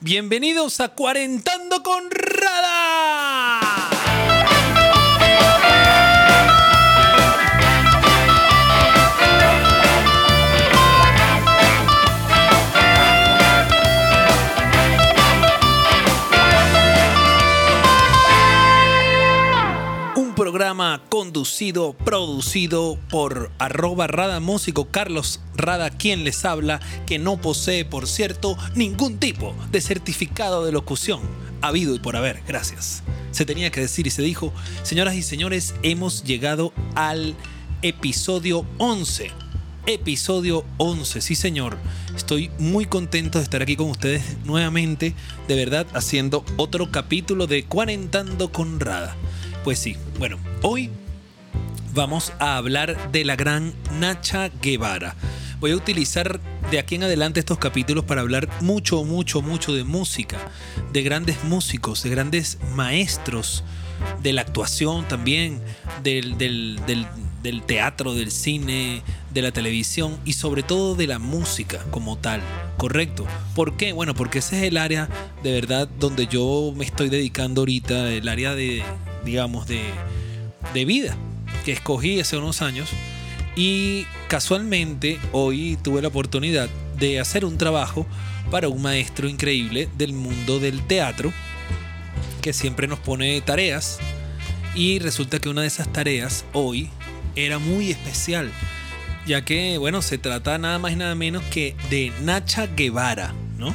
Bienvenidos a Cuarentando con Rada. Programa conducido, producido por arroba Rada Músico Carlos Rada, quien les habla, que no posee, por cierto, ningún tipo de certificado de locución, habido y por haber, gracias. Se tenía que decir y se dijo, señoras y señores, hemos llegado al episodio 11. Episodio 11, sí señor. Estoy muy contento de estar aquí con ustedes nuevamente, de verdad, haciendo otro capítulo de Cuarentando con Rada. Pues sí, bueno, hoy vamos a hablar de la gran Nacha Guevara. Voy a utilizar de aquí en adelante estos capítulos para hablar mucho, mucho, mucho de música, de grandes músicos, de grandes maestros, de la actuación también, del, del, del, teatro, del cine, de la televisión y sobre todo de la música como tal. Correcto. ¿Por qué? Bueno, porque ese es el área de verdad donde yo me estoy dedicando ahorita, el área de, digamos, de, de vida que escogí hace unos años. Y casualmente hoy tuve la oportunidad de hacer un trabajo para un maestro increíble del mundo del teatro que siempre nos pone tareas. Y resulta que una de esas tareas hoy era muy especial, ya que, bueno, se trata nada más y nada menos que de Nacha Guevara, ¿no?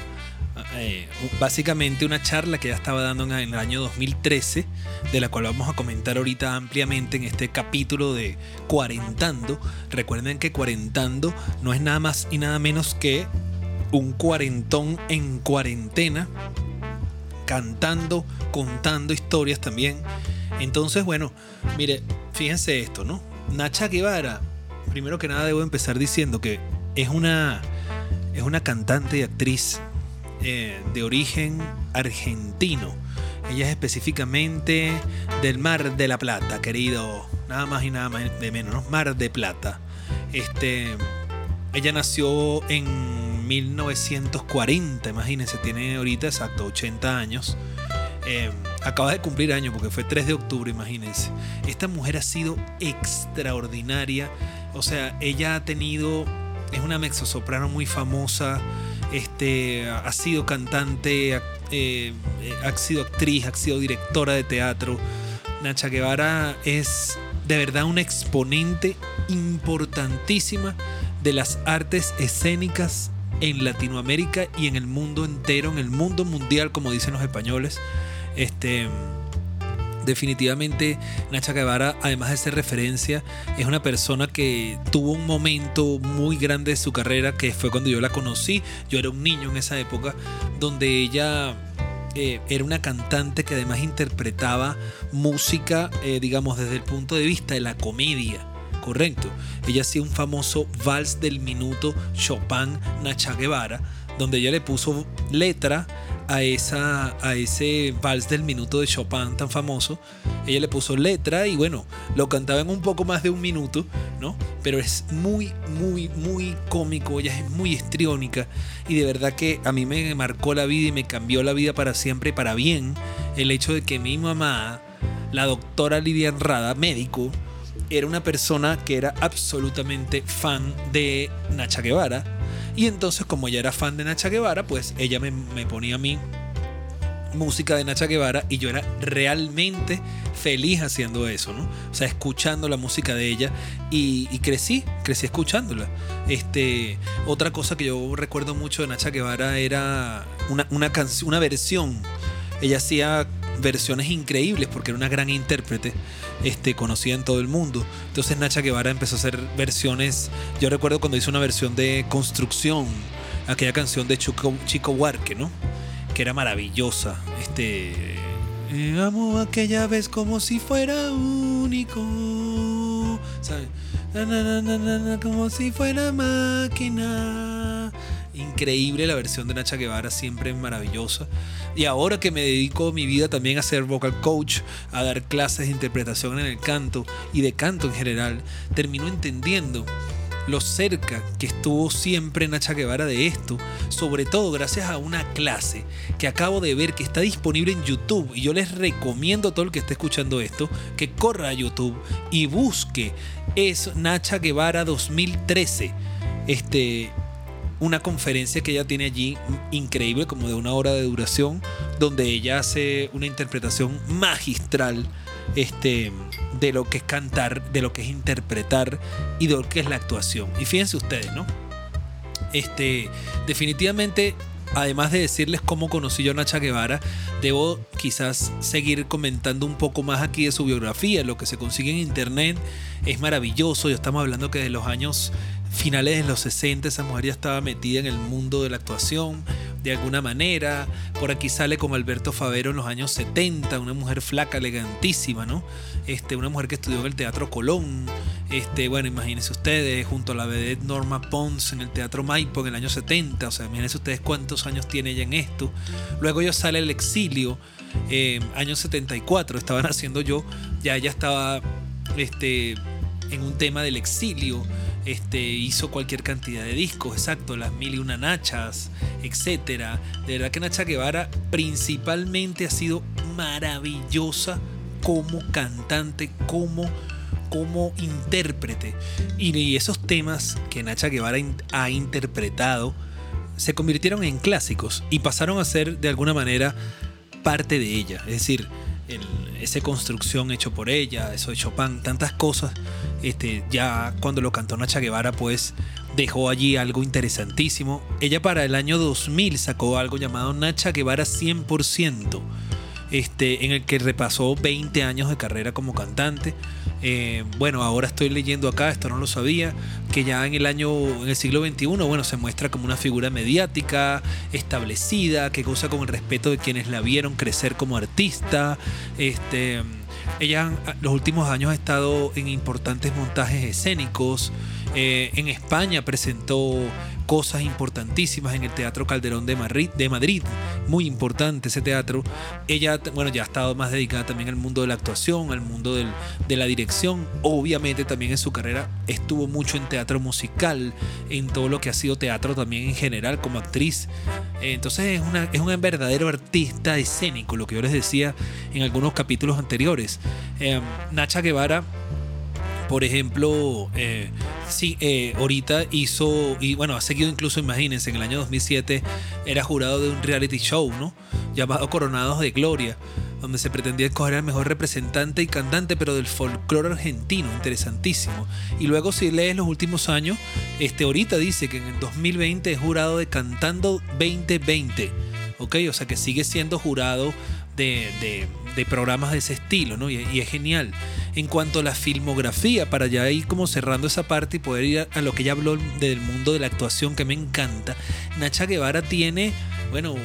Eh, básicamente una charla que ya estaba dando en el año 2013, de la cual vamos a comentar ahorita ampliamente en este capítulo de Cuarentando. Recuerden que Cuarentando no es nada más y nada menos que un cuarentón en cuarentena, cantando, contando historias también. Entonces, bueno, mire, fíjense esto, ¿no? Nacha Guevara, primero que nada debo empezar diciendo que es una, es una cantante y actriz eh, de origen argentino. Ella es específicamente del Mar de la Plata, querido. Nada más y nada más de menos, ¿no? Mar de Plata. Este, ella nació en 1940, imagínense, tiene ahorita exacto 80 años. Eh, acaba de cumplir años porque fue 3 de octubre, imagínense. Esta mujer ha sido extraordinaria. O sea, ella ha tenido, es una mezzosoprano muy famosa, este, ha sido cantante, ha, eh, ha sido actriz, ha sido directora de teatro. Nacha Guevara es de verdad una exponente importantísima de las artes escénicas en Latinoamérica y en el mundo entero, en el mundo mundial, como dicen los españoles. Este, definitivamente Nacha Guevara, además de ser referencia, es una persona que tuvo un momento muy grande de su carrera, que fue cuando yo la conocí. Yo era un niño en esa época, donde ella eh, era una cantante que además interpretaba música, eh, digamos, desde el punto de vista de la comedia. Correcto. Ella hacía un famoso vals del minuto Chopin Nacha Guevara, donde ella le puso letra a, esa, a ese vals del minuto de Chopin tan famoso. Ella le puso letra y bueno, lo cantaba en un poco más de un minuto, ¿no? Pero es muy, muy, muy cómico, ella es muy histriónica y de verdad que a mí me marcó la vida y me cambió la vida para siempre y para bien el hecho de que mi mamá, la doctora Lidia Rada, médico, era una persona que era absolutamente fan de Nacha Guevara. Y entonces, como ella era fan de Nacha Guevara, pues ella me, me, ponía a mí música de Nacha Guevara y yo era realmente feliz haciendo eso, ¿no? O sea, escuchando la música de ella y, crecí, crecí escuchándola. Este, otra cosa que yo recuerdo mucho de Nacha Guevara era una, una, una versión. Ella hacía versiones increíbles porque era una gran intérprete este, conocida en todo el mundo. Entonces Nacha Guevara empezó a hacer versiones. Yo recuerdo cuando hizo una versión de Construcción, aquella canción de Chico, Chico Huarque, ¿no? Que era maravillosa. Este. Amo aquella vez como si fuera único. ¿Sabes? Na, na, na, como si fuera máquina. Increíble la versión de Nacha Guevara, siempre maravillosa. Y ahora que me dedico mi vida también a ser vocal coach, a dar clases de interpretación en el canto y de canto en general, termino entendiendo lo cerca que estuvo siempre Nacha Guevara de esto, sobre todo gracias a una clase que acabo de ver que está disponible en YouTube y yo les recomiendo a todo el que esté escuchando esto que corra a YouTube y busque es Nacha Guevara 2013. Este una conferencia que ella tiene allí increíble, como de una hora de duración, donde ella hace una interpretación magistral este, de lo que es cantar, de lo que es interpretar y de lo que es la actuación. Y fíjense ustedes, ¿no? Este, definitivamente, además de decirles cómo conocí yo a Nacha Guevara, debo quizás seguir comentando un poco más aquí de su biografía. Lo que se consigue en internet es maravilloso. Ya estamos hablando que de los años finales de los 60 esa mujer ya estaba metida en el mundo de la actuación de alguna manera. Por aquí sale como Alberto Favero en los años 70, una mujer flaca, elegantísima, ¿no? Este, una mujer que estudió en el Teatro Colón. Este, bueno, imagínense ustedes, junto a la vedette Norma Pons en el Teatro Maipo en el año 70. O sea, imagínense ustedes cuántos años tiene ella en esto. Luego ella sale El Exilio, eh, año 74, estaban haciendo yo, ya ella estaba este, en un tema del exilio este, hizo cualquier cantidad de discos, exacto, las mil y una nachas, etc. De verdad que Nacha Guevara principalmente ha sido maravillosa como cantante, como, como intérprete. Y, esos temas que Nacha Guevara ha interpretado se convirtieron en clásicos y pasaron a ser de alguna manera parte de ella. Es decir, esa construcción hecho por ella, eso de Chopin, tantas cosas. Este, ya cuando lo cantó Nacha Guevara, pues dejó allí algo interesantísimo. Ella para el año 2000 sacó algo llamado Nacha Guevara 100%, este, en el que repasó 20 años de carrera como cantante. Eh, bueno, ahora estoy leyendo acá, esto no lo sabía, que ya en el año, en el siglo XXI, bueno, se muestra como una figura mediática, establecida, que goza con el respeto de quienes la vieron crecer como artista. Este, ella los últimos años ha estado en importantes montajes escénicos. Eh, en España presentó cosas importantísimas en el Teatro Calderón de Madrid, de Madrid, muy importante ese teatro. Ella, bueno, ya ha estado más dedicada también al mundo de la actuación, al mundo de la dirección. Obviamente también en su carrera estuvo mucho en teatro musical, en todo lo que ha sido teatro también en general como actriz. Entonces es, una, es un verdadero artista escénico, lo que yo les decía en algunos capítulos anteriores. Eh, Nacha Guevara por ejemplo, eh, sí, eh, ahorita hizo, y bueno, ha seguido incluso, imagínense, en el año 2007 era jurado de un reality show, ¿no? Llamado Coronados de Gloria, donde se pretendía escoger al mejor representante y cantante, pero del folclore argentino, interesantísimo. Y luego si lees los últimos años, este ahorita dice que en el 2020 es jurado de Cantando 2020, ¿ok? O sea que sigue siendo jurado de, programas de ese estilo, ¿no? Y, es genial. En cuanto a la filmografía, para ya ir como cerrando esa parte y poder ir a, lo que ya habló del mundo de la actuación que me encanta, Nacha Guevara tiene, bueno,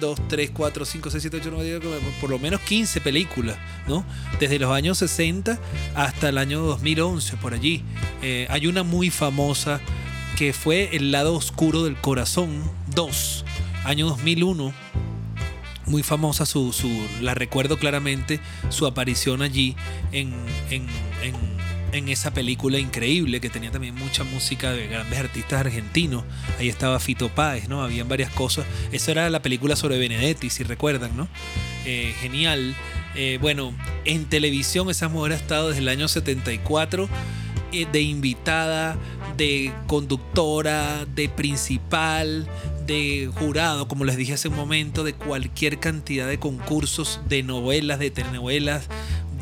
2, 3, 4, 5, 6, 7, 8, 9, 10, por lo menos 15 películas, ¿no? Desde los años 60 hasta el año 2011, por allí. Eh, hay una muy famosa que fue El lado oscuro del corazón 2, año 2001 muy famosa, su, su, la recuerdo claramente, su aparición allí en, en, en, esa película increíble que tenía también mucha música de grandes artistas argentinos. Ahí estaba Fito Páez, ¿no? Habían varias cosas. Esa era la película sobre Benedetti, si recuerdan, ¿no? Eh, genial. Eh, bueno, en televisión esa mujer ha estado desde el año 74 eh, de invitada, de conductora, de principal, de jurado, como les dije hace un momento, de cualquier cantidad de concursos, de novelas, de telenovelas,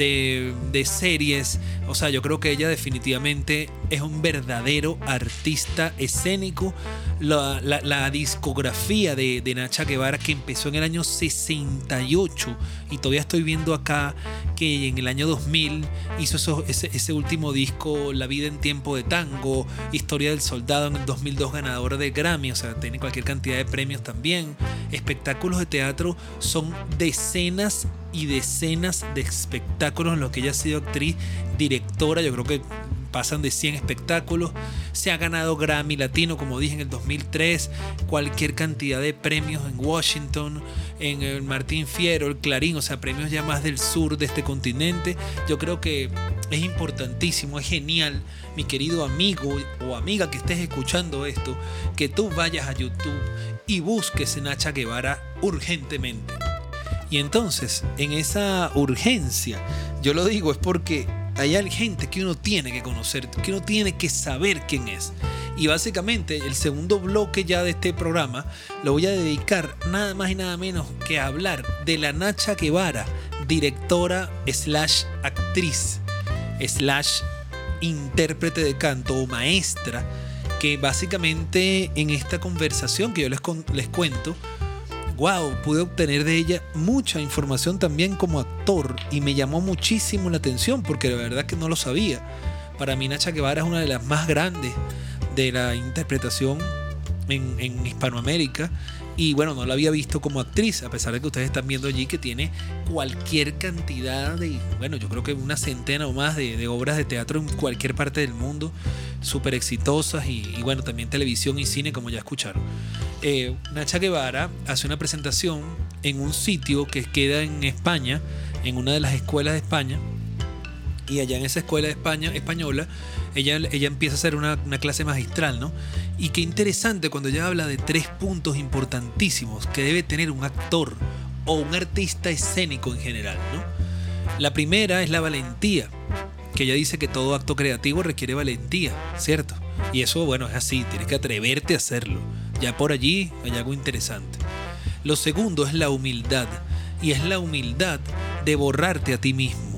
de, series. O sea, yo creo que ella definitivamente es un verdadero artista escénico. La, la, discografía de, de, Nacha Guevara que empezó en el año 68 y todavía estoy viendo acá que en el año 2000 hizo ese, ese, último disco La vida en tiempo de tango, Historia del soldado en el 2002 ganadora de Grammy, o sea, tiene cualquier cantidad de premios también. Espectáculos de teatro son decenas y decenas de espectáculos en los que ella ha sido actriz, directora, yo creo que pasan de 100 espectáculos, se ha ganado Grammy Latino, como dije en el 2003, cualquier cantidad de premios en Washington, en el Martín Fierro, el Clarín, o sea, premios ya más del sur de este continente. Yo creo que es importantísimo, es genial, mi querido amigo o amiga que estés escuchando esto, que tú vayas a YouTube y busques Nacha Guevara urgentemente. Y entonces, en esa urgencia, yo lo digo es porque hay gente que uno tiene que conocer, que uno tiene que saber quién es. Y básicamente el segundo bloque ya de este programa lo voy a dedicar nada más y nada menos que a hablar de la Nacha Guevara, directora slash actriz slash intérprete de canto o maestra que básicamente en esta conversación que yo les, les cuento, wow, pude obtener de ella mucha información también como actor y me llamó muchísimo la atención porque la verdad que no lo sabía. Para mí Nacha Guevara es una de las más grandes de la interpretación en, Hispanoamérica y bueno, no la había visto como actriz, a pesar de que ustedes están viendo allí que tiene cualquier cantidad de, bueno, yo creo que una centena o más de, obras de teatro en cualquier parte del mundo, súper exitosas y, bueno, también televisión y cine, como ya escucharon. Eh, Nacha Guevara hace una presentación en un sitio que queda en España, en una de las escuelas de España, y allá en esa escuela de España, española, ella, ella empieza a hacer una, una, clase magistral, ¿no? Y qué interesante cuando ella habla de tres puntos importantísimos que debe tener un actor o un artista escénico en general, ¿no? La primera es la valentía, que ella dice que todo acto creativo requiere valentía, ¿cierto? Y eso, bueno, es así, tienes que atreverte a hacerlo. Ya por allí hay algo interesante. Lo segundo es la humildad, y es la humildad de borrarte a ti mismo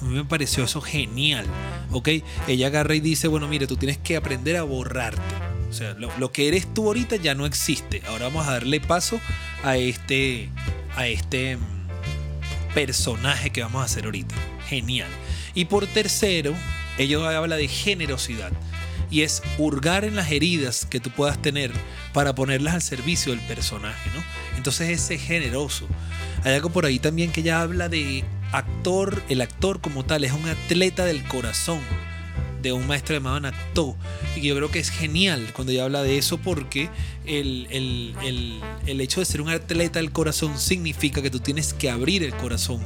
a mí me pareció eso genial. ¿Ok? Ella agarra y dice, bueno, mire, tú tienes que aprender a borrarte. O sea, lo, que eres tú ahorita ya no existe. Ahora vamos a darle paso a este, a este mm, personaje que vamos a hacer ahorita. Genial. Y por tercero, ella habla de generosidad. Y es hurgar en las heridas que tú puedas tener para ponerlas al servicio del personaje, ¿no? Entonces ese generoso. Hay algo por ahí también que ella habla de actor, el actor como tal es un atleta del corazón de un maestro llamado Nactó. Y yo creo que es genial cuando ella habla de eso porque el, el, hecho de ser un atleta del corazón significa que tú tienes que abrir el corazón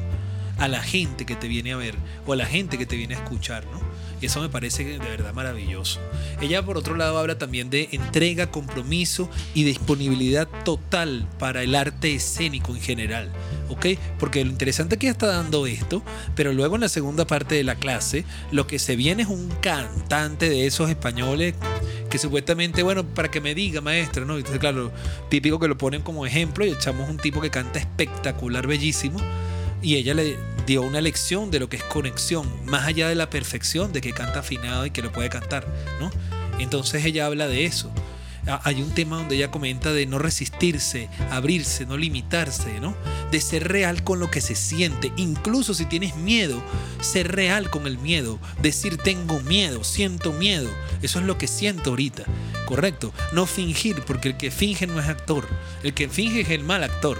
a la gente que te viene a ver o a la gente que te viene a escuchar, ¿no? Eso me parece de verdad maravilloso. Ella por otro lado habla también de entrega, compromiso y disponibilidad total para el arte escénico en general. ¿Ok? Porque lo interesante es que está dando esto, pero luego en la segunda parte de la clase lo que se viene es un cantante de esos españoles que supuestamente, bueno, para que me diga maestra, ¿no? Entonces, claro, típico que lo ponen como ejemplo y echamos un tipo que canta espectacular, bellísimo y ella le dio una lección de lo que es conexión, más allá de la perfección de que canta afinado y que lo puede cantar, ¿no? Entonces ella habla de eso. Ah, hay un tema donde ella comenta de no resistirse, abrirse, no limitarse, ¿no? De ser real con lo que se siente, incluso si tienes miedo, ser real con el miedo, decir tengo miedo, siento miedo, eso es lo que siento ahorita, ¿correcto? No fingir, porque el que finge no es actor, el que finge es el mal actor.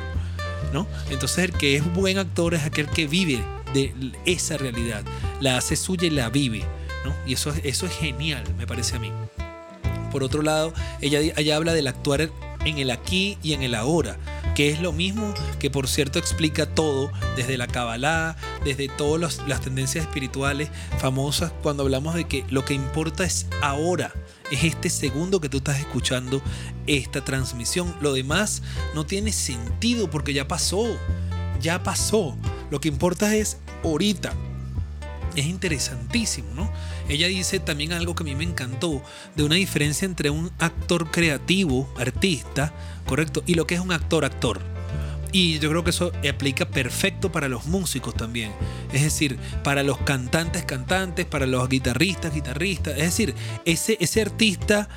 Entonces el que es buen actor es aquel que vive de esa realidad, la hace suya y la vive, Y eso, eso es genial, me parece a mí. Por otro lado, ella, ella habla del actuar en el aquí y en el ahora, que es lo mismo que por cierto explica todo, desde la Kabbalah, desde todas las tendencias espirituales famosas, cuando hablamos de que lo que importa es ahora, es este segundo que tú estás escuchando esta transmisión. Lo demás no tiene sentido porque ya pasó, ya pasó. Lo que importa es ahorita. Es interesantísimo, ¿no? Ella dice también algo que a mí me encantó, de una diferencia entre un actor creativo, artista, correcto, y lo que es un actor, actor. Y yo creo que eso aplica perfecto para los músicos también. Es decir, para los cantantes, cantantes, para los guitarristas, guitarristas. Es decir, ese, ese artista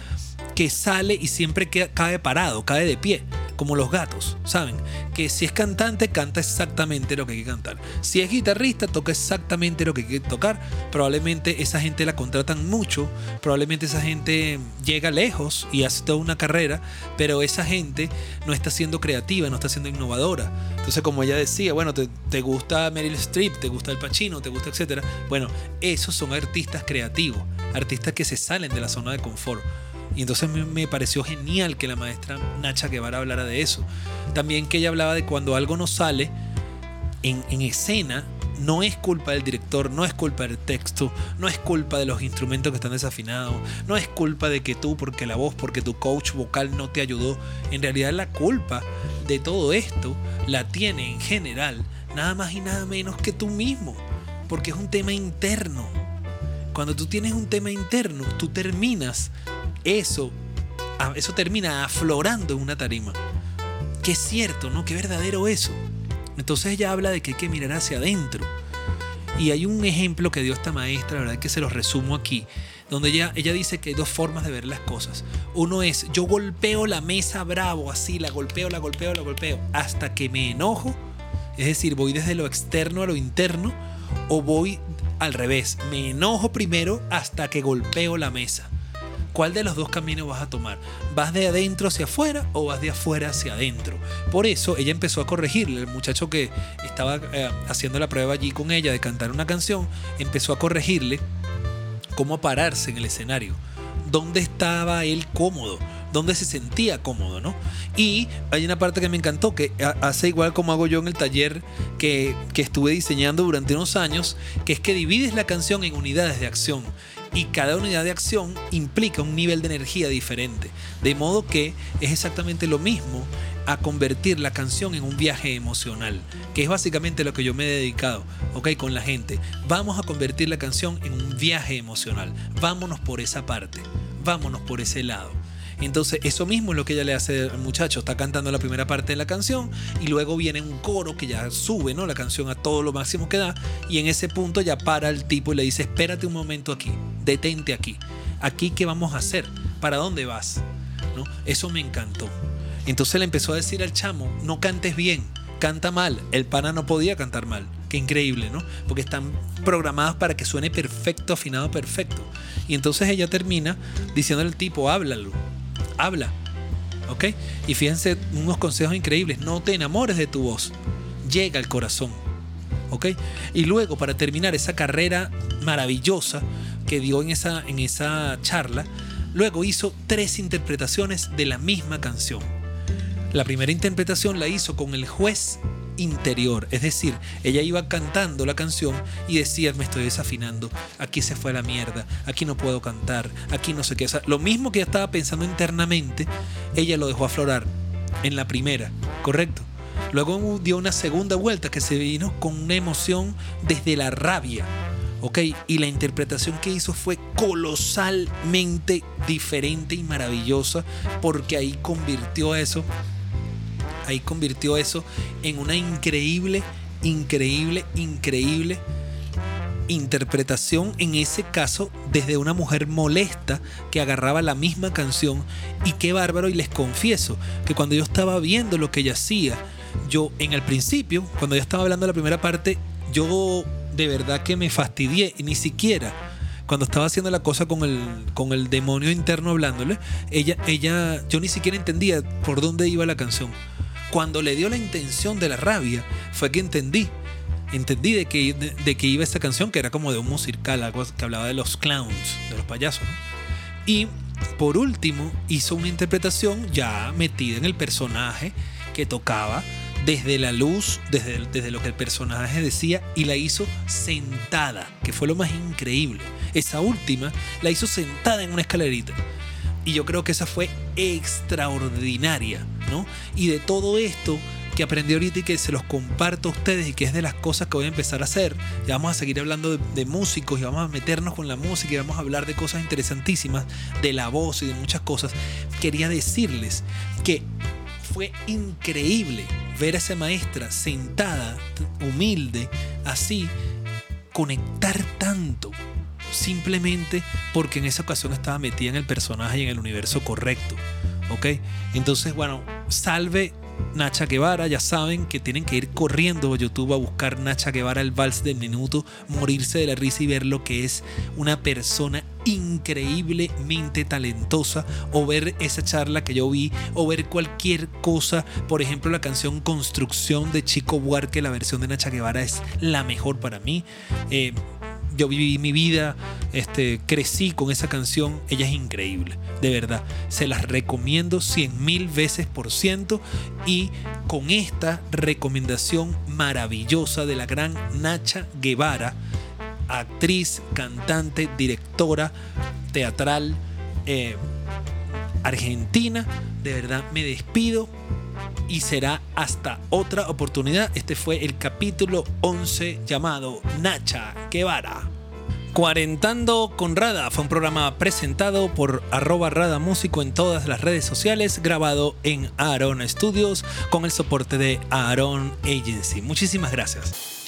que sale y siempre cae parado, cae de pie, como los gatos, ¿saben? Que si es cantante, canta exactamente lo que hay que cantar. Si es guitarrista, toca exactamente lo que hay que tocar. Probablemente esa gente la contratan mucho, probablemente esa gente llega lejos y hace toda una carrera, pero esa gente no está siendo creativa, no está siendo innovadora. Entonces, como ella decía, bueno, te, gusta Meryl Streep, te gusta El Pacino, te gusta, etcétera. Bueno, esos son artistas creativos, artistas que se salen de la zona de confort. Y entonces me pareció genial que la maestra Nacha Guevara hablara de eso. También que ella hablaba de cuando algo no sale en, en escena, no es culpa del director, no es culpa del texto, no es culpa de los instrumentos que están desafinados, no es culpa de que tú, porque la voz, porque tu coach vocal no te ayudó. En realidad la culpa de todo esto la tiene en general nada más y nada menos que tú mismo, porque es un tema interno. Cuando tú tienes un tema interno, tú terminas eso, eso termina aflorando en una tarima. Es cierto, ¿no? Que verdadero eso. Entonces ella habla de que hay que mirar hacia adentro. Y hay un ejemplo que dio esta maestra, la verdad que se lo resumo aquí, donde ella, ella dice que hay dos formas de ver las cosas. Uno es, yo golpeo la mesa bravo, así, la golpeo, la golpeo, la golpeo, hasta que me enojo. Es decir, voy desde lo externo a lo interno, o voy al revés, me enojo primero hasta que golpeo la mesa. ¿Cuál de los dos caminos vas a tomar? ¿Vas de adentro hacia afuera o vas de afuera hacia adentro? Por eso ella empezó a corregirle. El muchacho que estaba eh, haciendo la prueba allí con ella de cantar una canción, empezó a corregirle cómo pararse en el escenario. ¿Dónde estaba él cómodo? ¿Dónde se sentía cómodo, ¿no? Y hay una parte que me encantó, que hace igual como hago yo en el taller que, que estuve diseñando durante unos años, que es que divides la canción en unidades de acción y cada unidad de acción implica un nivel de energía diferente. De modo que es exactamente lo mismo a convertir la canción en un viaje emocional, que es básicamente lo que yo me he dedicado, ¿ok? Con la gente. Vamos a convertir la canción en un viaje emocional. Vámonos por esa parte, vámonos por ese lado. Entonces, eso mismo es lo que ella le hace al muchacho. Está cantando la primera parte de la canción y luego viene un coro que ya sube, ¿no? La canción a todo lo máximo que da. Y en ese punto ya para el tipo y le dice, espérate un momento aquí, detente aquí. Aquí, ¿qué vamos a hacer? ¿Para dónde vas? ¿No? Eso me encantó. Entonces le empezó a decir al chamo, no cantes bien, canta mal. El pana no podía cantar mal. Qué increíble, ¿no? Porque están programadas para que suene perfecto, afinado perfecto. Y entonces ella termina diciéndole al tipo, háblalo habla. ¿Ok? Y fíjense unos consejos increíbles. No te enamores de tu voz. Llega al corazón. ¿Ok? Y luego, para terminar esa carrera maravillosa que dio en esa, en esa charla, luego hizo tres interpretaciones de la misma canción. La primera interpretación la hizo con el juez interior. Es decir, ella iba cantando la canción y decía, me estoy desafinando, aquí se fue la mierda, aquí no puedo cantar, aquí no sé qué. lo mismo que ella estaba pensando internamente, ella lo dejó aflorar en la primera, ¿correcto? Luego dio una segunda vuelta que se vino con una emoción desde la rabia. ¿ok? Y la interpretación que hizo fue colosalmente diferente y maravillosa porque ahí convirtió eso ahí convirtió eso en una increíble, increíble, increíble interpretación en ese caso desde una mujer molesta que agarraba la misma canción. Y qué bárbaro y les confieso que cuando yo estaba viendo lo que ella hacía yo en el principio cuando ella estaba hablando la primera parte yo de verdad que me fastidié y ni siquiera cuando estaba haciendo la cosa con el, con el demonio interno hablándole ella ella yo ni siquiera entendía por dónde iba la canción cuando le dio la intención de la rabia, fue que entendí. Entendí de que, de, que iba esta canción, que era como de un musical, algo que hablaba de los clowns, de los payasos. Y por último, hizo una interpretación ya metida en el personaje que tocaba desde la luz, desde, desde, lo que el personaje decía, y la hizo sentada, que fue lo más increíble. Esa última la hizo sentada en una escalerita. Y yo creo que esa fue extraordinaria, Y de todo esto que aprendí ahorita y que se los comparto a ustedes y que es de las cosas que voy a empezar a hacer. Ya vamos a seguir hablando de, músicos y vamos a meternos con la música y vamos a hablar de cosas interesantísimas, de la voz y de muchas cosas. Quería decirles que fue increíble ver a esa maestra sentada, humilde, así, conectar tanto simplemente porque en esa ocasión estaba metida en el personaje y en el universo correcto. ¿Ok? Entonces, bueno, salve Nacha Guevara, ya saben que tienen que ir corriendo a YouTube a buscar Nacha Guevara el vals del minuto, morirse de la risa y ver lo que es una persona increíblemente talentosa o ver esa charla que yo vi o ver cualquier cosa, por ejemplo la canción Construcción de Chico Buarque, la versión de Nacha Guevara es la mejor para mí. Eh, yo viví mi vida, este, crecí con esa canción, ella es increíble, de verdad. Se las recomiendo cien mil veces por ciento y con esta recomendación maravillosa de la gran Nacha Guevara, actriz, cantante, directora teatral eh, argentina, de verdad me despido y será hasta otra oportunidad. Este fue el capítulo 11 llamado Nacha Guevara. Cuarentando con Rada fue un programa presentado por arroba Rada Músico en todas las redes sociales, grabado en Aaron Studios con el soporte de Aaron Agency. Muchísimas gracias.